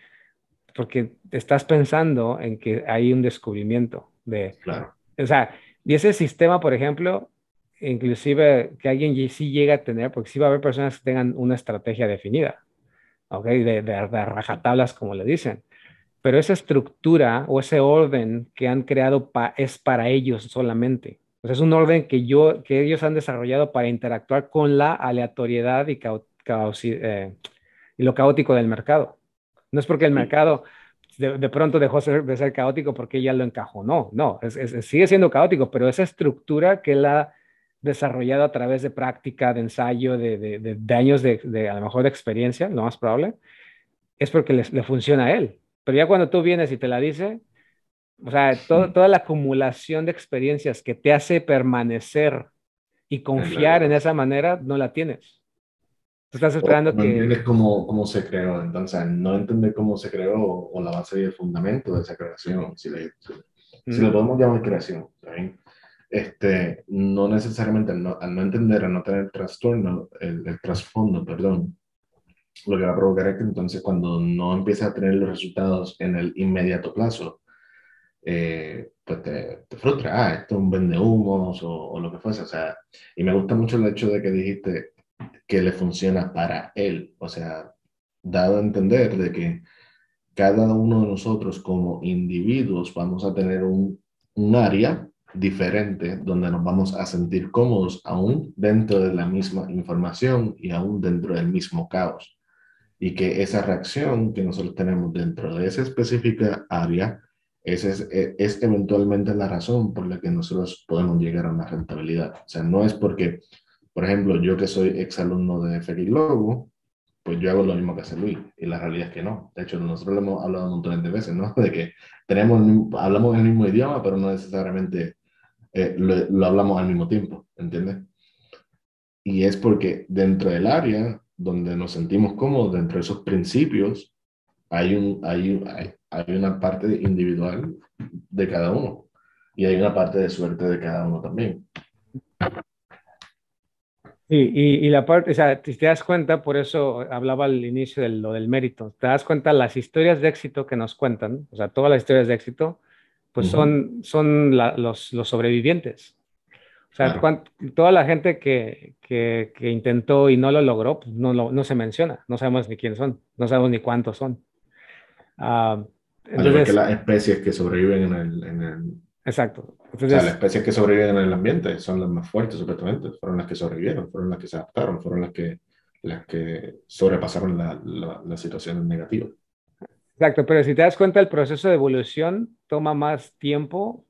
Porque estás pensando en que hay un descubrimiento de, claro. o sea, y ese sistema, por ejemplo, inclusive que alguien sí llega a tener, porque sí va a haber personas que tengan una estrategia definida, ¿ok? De, de, de rajatablas, como le dicen pero esa estructura o ese orden que han creado es para ellos solamente. O sea, es un orden que, yo, que ellos han desarrollado para interactuar con la aleatoriedad y, eh, y lo caótico del mercado. No es porque el mercado de, pronto dejó de ser caótico porque ya lo encajó, no, no, sigue siendo caótico, pero esa estructura que él ha desarrollado a través de práctica, de ensayo, de, de años de, a lo mejor de experiencia, lo más probable, es porque le funciona a él. Pero ya cuando tú vienes y te la dice, o sea, toda la acumulación de experiencias que te hace permanecer y confiar en esa manera, no la tienes. Tú estás esperando no que... No entiendes cómo, cómo, se creó, entonces no entender cómo se creó o, la base y el fundamento de esa creación, si, le, si, lo podemos llamar creación, Este, no necesariamente al no, al no entender, al no tener trastorno, el, el trasfondo, perdón, lo que va a provocar es que entonces cuando no empieza a tener los resultados en el inmediato plazo, eh, pues te, te, frustra, ah, esto es un vende humos o, o, lo que fuese, o sea, y me gusta mucho el hecho de que dijiste que le funciona para él, o sea, dado a entender de que cada uno de nosotros como individuos vamos a tener un, un área diferente donde nos vamos a sentir cómodos aún dentro de la misma información y aún dentro del mismo caos y que esa reacción que nosotros tenemos dentro de esa específica área es, es, es, eventualmente la razón por la que nosotros podemos llegar a una rentabilidad. O sea, no es porque, por ejemplo, yo que soy exalumno de Félix Logo, pues yo hago lo mismo que hace Luis, y la realidad es que no. De hecho, nosotros lo hemos hablado un montón de veces, ¿no? De que tenemos, hablamos el mismo idioma, pero no necesariamente eh, lo, lo hablamos al mismo tiempo, ¿entiendes? Y es porque dentro del área donde nos sentimos cómodos dentro de esos principios, hay, un, hay, hay, una parte individual de cada uno y hay una parte de suerte de cada uno también. Sí, y, y, la parte, o sea, si te das cuenta, por eso hablaba al inicio de lo del mérito, te das cuenta las historias de éxito que nos cuentan, o sea, todas las historias de éxito, pues son, son los, los sobrevivientes. O sea, toda la gente que, que, que, intentó y no lo logró, pues no, no se menciona. No sabemos ni quiénes son, no sabemos ni cuántos son. Uh, entonces, que las especies que sobreviven en el... En el... Exacto. Entonces, o sea, las especies que sobreviven en el ambiente son las más fuertes, supuestamente. Fueron las que sobrevivieron, fueron las que se adaptaron, fueron las que, las que sobrepasaron las la, la situaciones negativas. Exacto, pero si te das cuenta, el proceso de evolución toma más tiempo.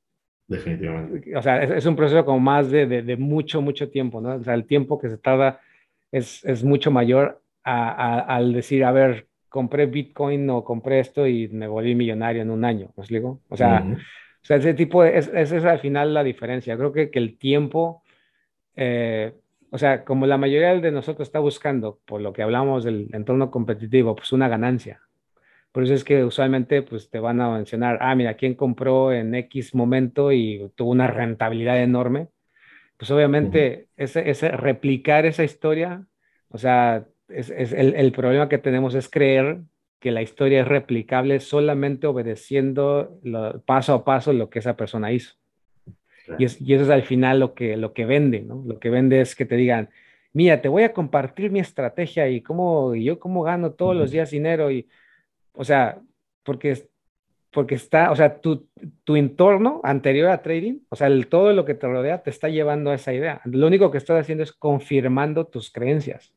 Definitivamente. O sea, es, un proceso como más de, de, mucho, mucho tiempo, ¿no? O sea, el tiempo que se tarda es, es mucho mayor al decir, a ver, compré Bitcoin o compré esto y me volví millonario en un año, ¿me explico? O sea, o sea ese tipo, de, es, esa es al final la diferencia. Creo que, que el tiempo, eh, o sea, como la mayoría de nosotros está buscando, por lo que hablamos del entorno competitivo, pues una ganancia. Por eso es que usualmente pues te van a mencionar, ah, mira, ¿quién compró en X momento y tuvo una rentabilidad enorme? Pues obviamente ese, ese, replicar esa historia, o sea, es, es el, el, problema que tenemos es creer que la historia es replicable solamente obedeciendo lo, paso a paso lo que esa persona hizo. Y, es, y, eso es al final lo que, lo que vende, ¿no? Lo que vende es que te digan, mira, te voy a compartir mi estrategia y cómo y yo cómo gano todos los días dinero y o sea, porque, porque está, o sea, tu, tu entorno anterior a trading, o sea, el, todo lo que te rodea te está llevando a esa idea. Lo único que estás haciendo es confirmando tus creencias.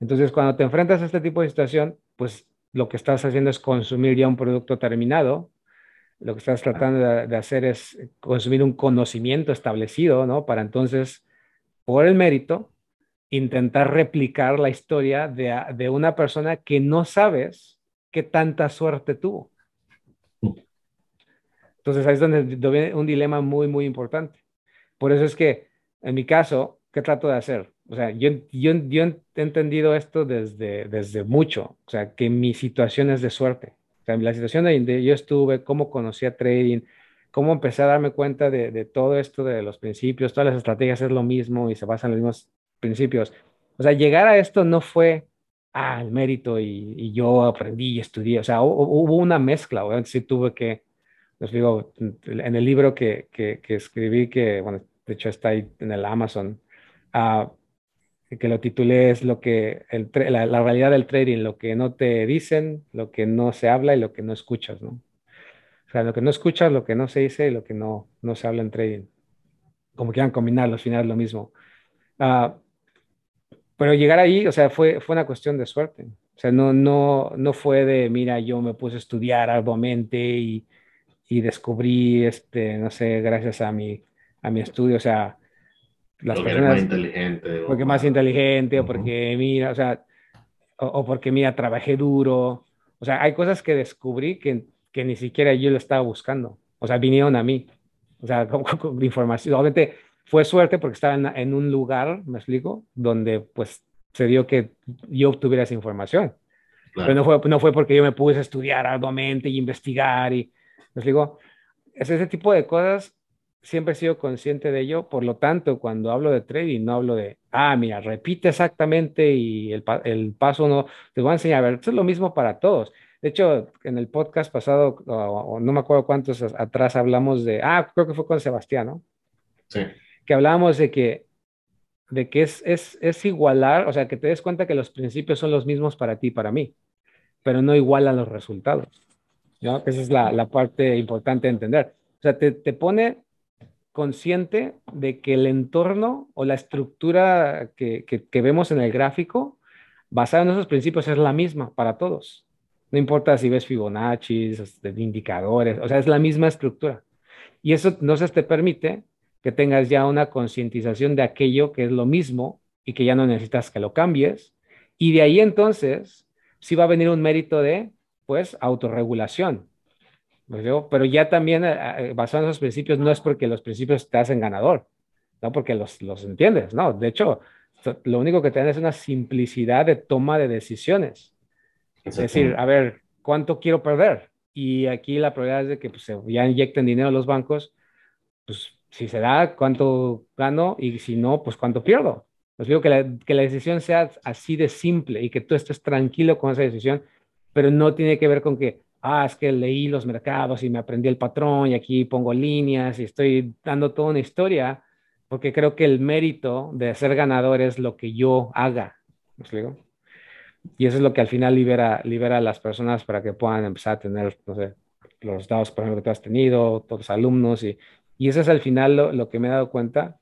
Entonces, cuando te enfrentas a este tipo de situación, pues lo que estás haciendo es consumir ya un producto terminado. Lo que estás tratando de, hacer es consumir un conocimiento establecido, ¿no? Para entonces, por el mérito, intentar replicar la historia de, de una persona que no sabes qué tanta suerte tuvo. Entonces ahí es donde viene un dilema muy, muy importante. Por eso es que, en mi caso, ¿qué trato de hacer? O sea, yo, yo, yo he entendido esto desde, desde mucho, o sea, que mi situación es de suerte. O sea, la situación donde yo estuve, cómo conocí a trading, cómo empecé a darme cuenta de, de, todo esto de los principios, todas las estrategias es lo mismo y se basan en los mismos principios. O sea, llegar a esto no fue ah, el mérito y, yo aprendí y estudié. O sea, hubo una mezcla, obviamente sí tuve que, les digo, en el libro que, que, que, escribí, que, bueno, de hecho está ahí en el Amazon, uh, que lo titulé es lo que, el, la, la, realidad del trading, lo que no te dicen, lo que no se habla y lo que no escuchas, ¿no? O sea, lo que no escuchas, lo que no se dice y lo que no, no se habla en trading. Como quieran combinarlo, al final es lo mismo. Uh, pero llegar ahí, o sea, fue, fue una cuestión de suerte. O sea, no, no, no fue de, mira, yo me puse a estudiar arduamente y, y descubrí, este, no sé, gracias a mi, a mi estudio, o sea, las personas... Más inteligente. Porque más inteligente, o porque, mira, o sea, o, porque, mira, trabajé duro. O sea, hay cosas que descubrí que, que ni siquiera yo lo estaba buscando. O sea, vinieron a mí. O sea, con, con información. Obviamente, fue suerte porque estaba en, un lugar, me explico, donde pues se dio que yo obtuviera esa información. Pero no fue, no fue porque yo me puse a estudiar arduamente y investigar y, me explico, es ese tipo de cosas, siempre he sido consciente de ello, por lo tanto, cuando hablo de trading, no hablo de, ah, mira, repite exactamente y el, el paso no, te voy a enseñar, a ver, esto es lo mismo para todos. De hecho, en el podcast pasado, o no me acuerdo cuántos atrás hablamos de, ah, creo que fue con Sebastián, ¿no? Sí que hablábamos de que, de que es, es, es igualar, o sea, que te des cuenta que los principios son los mismos para ti y para mí, pero no igualan los resultados. ¿no? Esa es la, la parte importante de entender. O sea, te, te pone consciente de que el entorno o la estructura que, que, que, vemos en el gráfico, basada en esos principios, es la misma para todos. No importa si ves Fibonacci, indicadores, o sea, es la misma estructura. Y eso entonces te permite que tengas ya una concientización de aquello que es lo mismo y que ya no necesitas que lo cambies. Y de ahí entonces sí va a venir un mérito de, pues, autorregulación. Pero ya también eh, eh, basado en esos principios no es porque los principios te hacen ganador, no porque los, los entiendes, no. De hecho, lo único que tienes es una simplicidad de toma de decisiones. Es decir, a ver, ¿cuánto quiero perder? Y aquí la probabilidad es de que pues, ya inyecten dinero a los bancos, pues si se da, cuánto gano y si no, pues cuánto pierdo. Les digo que la, que la decisión sea así de simple y que tú estés tranquilo con esa decisión, pero no tiene que ver con que, ah, es que leí los mercados y me aprendí el patrón y aquí pongo líneas y estoy dando toda una historia, porque creo que el mérito de ser ganador es lo que yo haga. ¿Me digo? Y eso es lo que al final libera, libera a las personas para que puedan empezar a tener, no sé, los datos, por ejemplo, que tú has tenido, todos los alumnos y y eso es al final lo, que me he dado cuenta.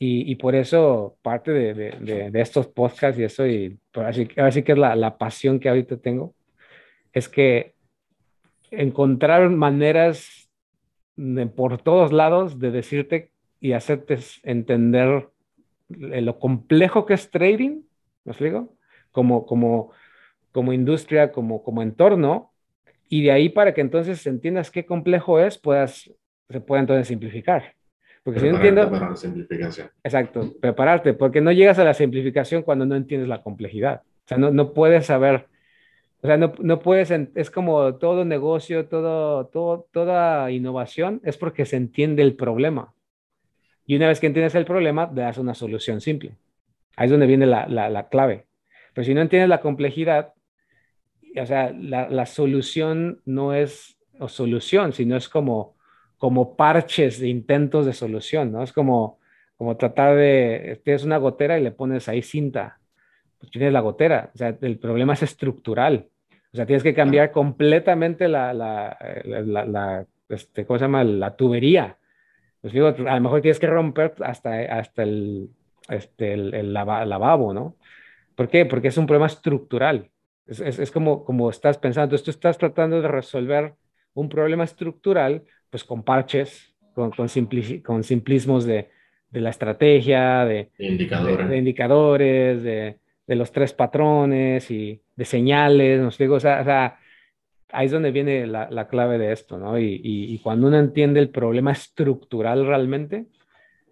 Y, por eso parte de, estos podcasts y eso, y así, así que es la, pasión que ahorita tengo, es que encontrar maneras por todos lados de decirte y hacerte entender lo complejo que es trading, ¿me explico? Como, como, como industria, como, como entorno, y de ahí para que entonces entiendas qué complejo es, puedas, se pueda entonces simplificar. Porque si no entiendo... Para la simplificación. Exacto, prepararte, porque no llegas a la simplificación cuando no entiendes la complejidad. O sea, no, no puedes saber, o sea, no, no puedes, es como todo negocio, todo, todo, toda innovación, es porque se entiende el problema. Y una vez que entiendes el problema, le das una solución simple. Ahí es donde viene la, la, la clave. Pero si no entiendes la complejidad, o sea, la, la solución no es o solución, sino es como, como parches de intentos de solución, ¿no? Es como, como tratar de, tienes una gotera y le pones ahí cinta, pues tienes la gotera, o sea, el problema es estructural, o sea, tienes que cambiar completamente la, la, la, la este, ¿cómo se llama? La tubería. Pues digo, a lo mejor tienes que romper hasta, hasta el, este, el, el lavabo, ¿no? ¿Por qué? Porque es un problema estructural. Es, es, es, como, como estás pensando, entonces tú estás tratando de resolver un problema estructural, pues con parches, con, con, simpli, con simplismos de, de, la estrategia, de, indicadores, de, de, indicadores, de, los tres patrones y de señales, no sé, digo, o sea, o sea, ahí es donde viene la, la clave de esto, ¿no? Y, y, y, cuando uno entiende el problema estructural realmente,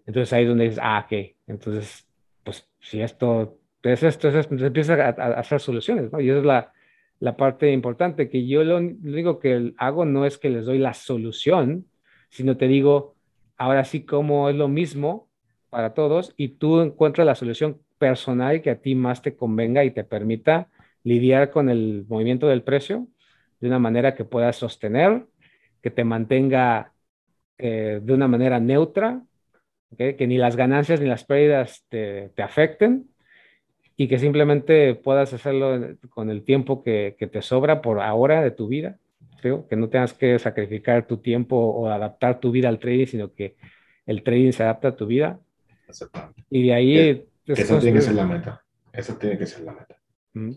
entonces ahí es donde dices, ah, ok, entonces, pues si esto entonces, entonces, entonces empieza a, a, hacer soluciones, ¿no? Y esa es la, la parte importante, que yo lo, lo que hago no es que les doy la solución, sino te digo, ahora sí como es lo mismo para todos y tú encuentras la solución personal que a ti más te convenga y te permita lidiar con el movimiento del precio de una manera que puedas sostener, que te mantenga eh, de una manera neutra, que ni las ganancias ni las pérdidas te, te afecten y que simplemente puedas hacerlo con el tiempo que, que, te sobra por ahora de tu vida, creo, que no tengas que sacrificar tu tiempo o adaptar tu vida al trading, sino que el trading se adapta a tu vida. Y de ahí... Que, que esa tiene que ser la meta. Esa tiene que ser la meta. ¿Mm?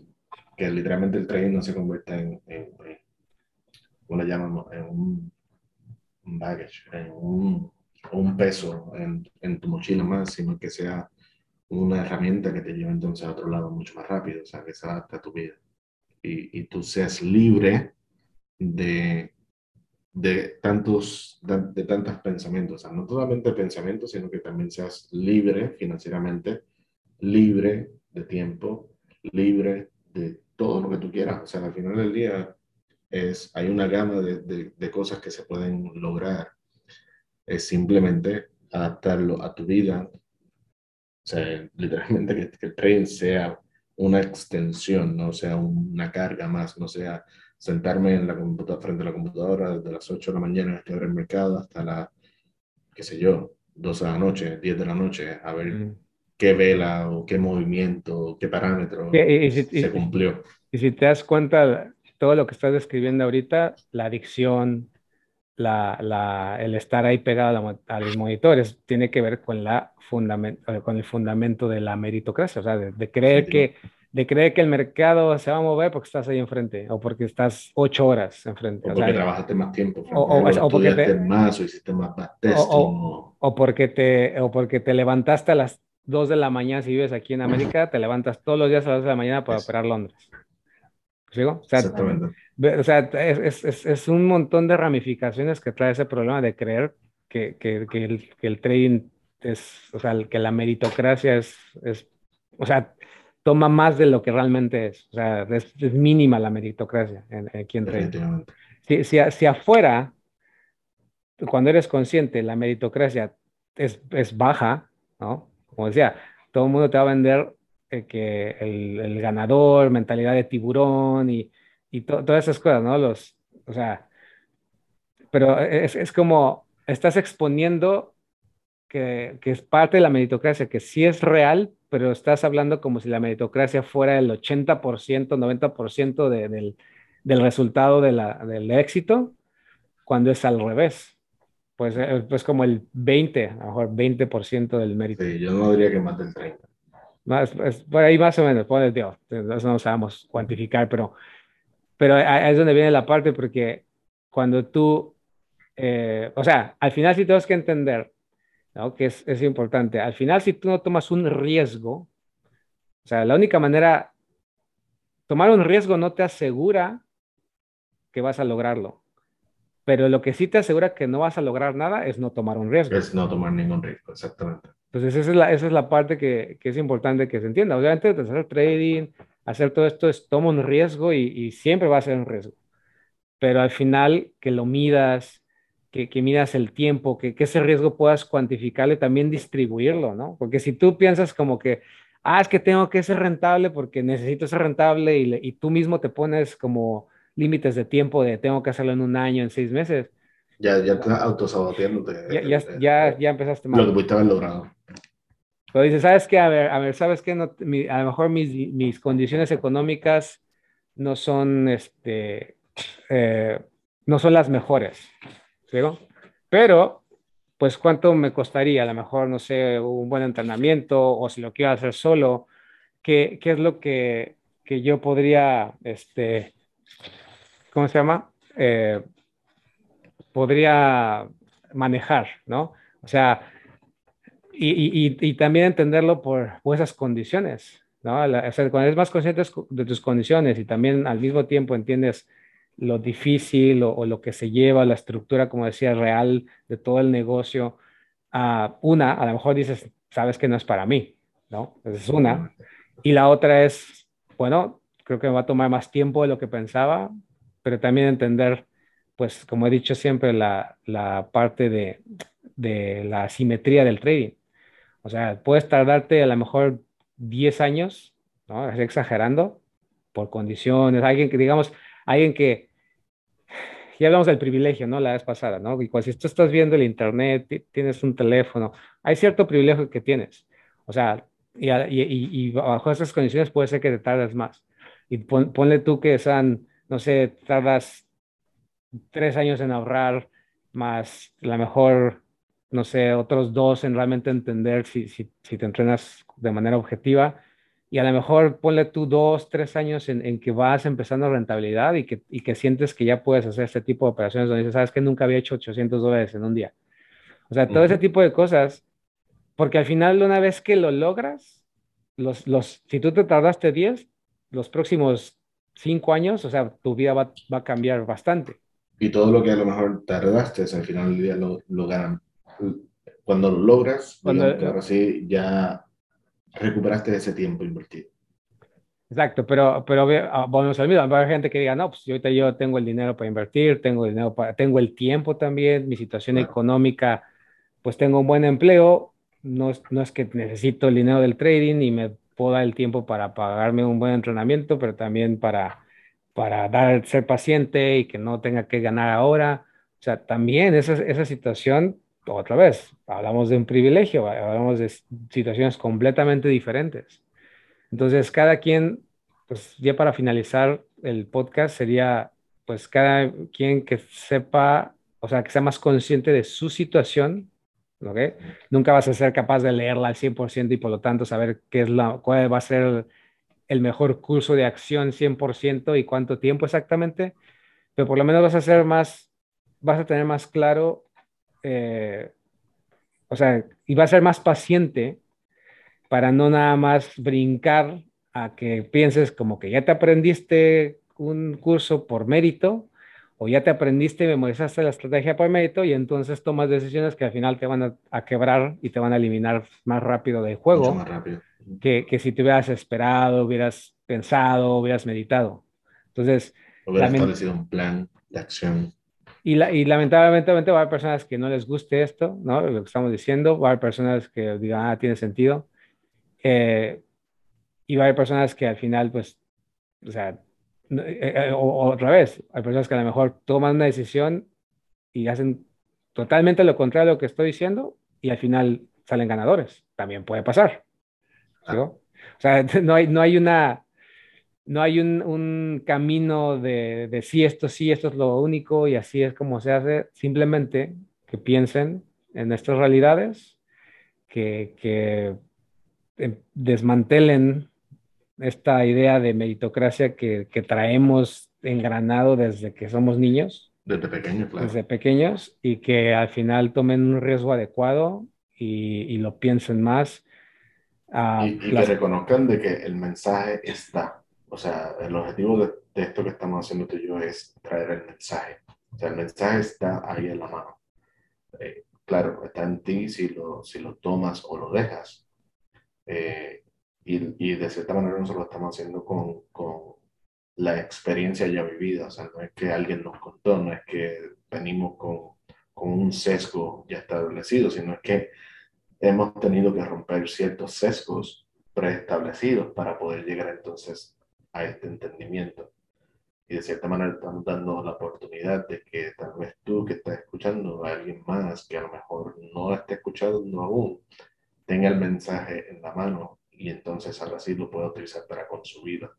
Que literalmente el trading no se convierta en, en, en ¿cómo le llamamos? En un, un baggage, en un, un peso en, en tu mochila más, sino que sea una herramienta que te lleve entonces a otro lado mucho más rápido, o sea, que se adapte a tu vida. Y, y tú seas libre de, de tantos, de, de tantos pensamientos, o sea, no solamente pensamientos, sino que también seas libre financieramente, libre de tiempo, libre de todo lo que tú quieras. O sea, al final del día es, hay una gama de, de cosas que se pueden lograr. Es simplemente adaptarlo a tu vida, o sea, literalmente que, que el trading sea una extensión, no sea una carga más, no sea sentarme en la frente a la computadora desde las 8 de la mañana a estudiar el mercado hasta la, qué sé yo, 12 de la noche, 10 de la noche, a ver mm. qué vela o qué movimiento, qué parámetro y, y, se cumplió. Y, y si te das cuenta, todo lo que estás describiendo ahorita, la adicción, la, la, el estar ahí pegado a, a, los monitores tiene que ver con, la con el fundamento de la meritocracia, o sea, de, de creer sí. que de creer que el mercado se va a mover porque estás ahí enfrente o porque estás ocho horas enfrente. O, o porque sea, trabajaste más tiempo. O, o, o porque te, más o hiciste más testing. O, porque te, o porque te levantaste a las dos de la mañana si vives aquí en América, te levantas todos los días a las dos de la mañana para operar Londres. ¿Sigo? O sea, Exactamente. O sea, es, es, es, un montón de ramificaciones que trae ese problema de creer que, que, que, el, que el, trading es, o sea, que la meritocracia es, es, o sea, toma más de lo que realmente es. O sea, es, es mínima la meritocracia en, en aquí en trading. Si, si, si, afuera, cuando eres consciente, la meritocracia es, es baja, ¿no? Como decía, todo el mundo te va a vender eh, que el, el, ganador, mentalidad de tiburón y, y to, todas esas cosas, ¿no? Los, o sea, pero es, es como, estás exponiendo que, que, es parte de la meritocracia, que sí es real, pero estás hablando como si la meritocracia fuera el 80%, 90% de, del, del, resultado de la, del éxito, cuando es al revés. Pues, pues como el 20, a lo mejor 20% del mérito. Sí, yo no diría que más del 30. Más, es, por ahí más o menos, por Dios, no sabemos cuantificar, pero, pero ahí es donde viene la parte porque cuando tú, eh, o sea, al final sí tenemos que entender, ¿no? Que es, es importante. Al final si tú no tomas un riesgo, o sea, la única manera, tomar un riesgo no te asegura que vas a lograrlo. Pero lo que sí te asegura que no vas a lograr nada es no tomar un riesgo. Es no tomar ningún riesgo, exactamente. Entonces, esa es la, esa es la parte que, que es importante que se entienda. Obviamente, hacer trading, hacer todo esto es toma un riesgo y, y, siempre va a ser un riesgo. Pero al final, que lo midas, que, que midas el tiempo, que, que, ese riesgo puedas cuantificarlo y también distribuirlo, ¿no? Porque si tú piensas como que, ah, es que tengo que ser rentable porque necesito ser rentable y, y tú mismo te pones como límites de tiempo de tengo que hacerlo en un año, en seis meses. Ya, ya estás autosaboteándote. Ya, ya, ya, ya, empezaste mal. Lo que pudiste haber logrado. Pero dices, ¿sabes qué? A ver, a ver, ¿sabes qué? No, mi, a lo mejor mis, mis, condiciones económicas no son, este, eh, no son las mejores. ¿Digo? Pero, pues, ¿cuánto me costaría? A lo mejor, no sé, un buen entrenamiento o si lo quiero hacer solo. ¿Qué, qué es lo que, que yo podría, este, ¿cómo se llama? Eh, podría manejar, ¿no? O sea, y, y, y también entenderlo por, por, esas condiciones, ¿no? O sea, cuando eres más consciente de tus condiciones y también al mismo tiempo entiendes lo difícil o, o lo que se lleva, la estructura, como decía, real de todo el negocio, uh, una, a lo mejor dices, sabes que no es para mí, ¿no? Esa es una. Y la otra es, bueno, creo que me va a tomar más tiempo de lo que pensaba, pero también entender, pues, como he dicho siempre, la, la parte de, de, la simetría del trading. O sea, puedes tardarte a lo mejor 10 años, ¿no? exagerando, por condiciones, alguien que, digamos, alguien que, ya hablamos del privilegio, ¿no? La vez pasada, ¿no? Y cuando si tú estás viendo el internet, tienes un teléfono, hay cierto privilegio que tienes. O sea, y, y, y bajo esas condiciones puede ser que te tardes más. Y pon, ponle tú que sean no sé, tardas tres años en ahorrar, más la mejor, no sé, otros dos en realmente entender si, si, si, te entrenas de manera objetiva. Y a lo mejor ponle tú dos, tres años en, en que vas empezando rentabilidad y que, y que sientes que ya puedes hacer este tipo de operaciones donde dices, sabes que nunca había hecho 800 dólares en un día. O sea, todo uh -huh. ese tipo de cosas, porque al final una vez que lo logras, los, los, si tú te tardaste 10, los próximos cinco años, o sea, tu vida va, va, a cambiar bastante. Y todo lo que a lo mejor tardaste, al final del día lo, lo ganan. Cuando lo logras, Cuando, digamos, ahora sí ya recuperaste ese tiempo invertido. Exacto, pero, pero volvemos al mismo. Hay gente que diga, no, pues yo ahorita yo tengo el dinero para invertir, tengo el dinero para, tengo el tiempo también, mi situación claro. económica, pues tengo un buen empleo, no, no es que necesito el dinero del trading y me puedo dar el tiempo para pagarme un buen entrenamiento, pero también para, para dar, ser paciente y que no tenga que ganar ahora. O sea, también esa, esa situación, otra vez, hablamos de un privilegio, hablamos de situaciones completamente diferentes. Entonces, cada quien, pues ya para finalizar el podcast, sería, pues cada quien que sepa, o sea, que sea más consciente de su situación ¿okay? Nunca vas a ser capaz de leerla al 100% y por lo tanto saber qué es la, cuál va a ser el, el mejor curso de acción 100% y cuánto tiempo exactamente, pero por lo menos vas a ser más, vas a tener más claro, eh, o sea, y a ser más paciente para no nada más brincar a que pienses como que ya te aprendiste un curso por mérito o ya te aprendiste y memorizaste la estrategia por mérito y entonces tomas decisiones que al final te van a, a quebrar y te van a eliminar más rápido del juego. Mucho más rápido. Que, que, si te hubieras esperado, hubieras pensado, hubieras meditado. Entonces... Hubieras establecido un plan de acción. Y, la, y lamentablemente va a haber personas que no les guste esto, ¿no? Lo que estamos diciendo. Va a haber personas que digan, ah, tiene sentido. Eh, y va a haber personas que al final, pues, o sea, eh, eh, o, otra vez, hay personas que a lo mejor toman una decisión y hacen totalmente lo contrario de lo que estoy diciendo y al final salen ganadores. También puede pasar. ¿sí? O sea, no hay, no hay una, no hay un, un camino de, de sí, esto sí, esto es lo único y así es como se hace. Simplemente que piensen en nuestras realidades, que, que desmantelen esta idea de meritocracia que, que, traemos engranado desde que somos niños. Desde pequeños, claro. Desde pequeños y que al final tomen un riesgo adecuado y, lo piensen más. Ah, y, que reconozcan de que el mensaje está. O sea, el objetivo de, esto que estamos haciendo tú y yo es traer el mensaje. O sea, el mensaje está ahí en la mano. Eh, claro, está en ti si lo, si lo tomas o lo dejas. Eh, y, y, de cierta manera nosotros lo estamos haciendo con, con, la experiencia ya vivida. O sea, no es que alguien nos contó, no es que venimos con, con un sesgo ya establecido, sino es que hemos tenido que romper ciertos sesgos preestablecidos para poder llegar entonces a este entendimiento. Y de cierta manera estamos dando la oportunidad de que tal vez tú que estás escuchando a alguien más que a lo mejor no esté escuchando aún, tenga el mensaje en la mano y entonces ahora sí lo pueda utilizar para con su vida.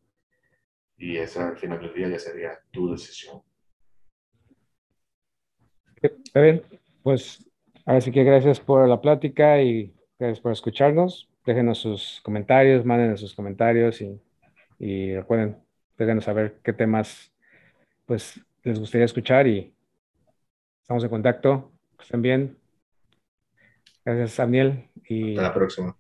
Y esa al final del día ya sería tu decisión. Está bien, pues Así que gracias por la plática y gracias por escucharnos. Déjenos sus comentarios, manden sus comentarios y, y recuerden, déjenos saber qué temas pues les gustaría escuchar y estamos en contacto. Que estén bien. Gracias, Daniel. Y hasta la próxima.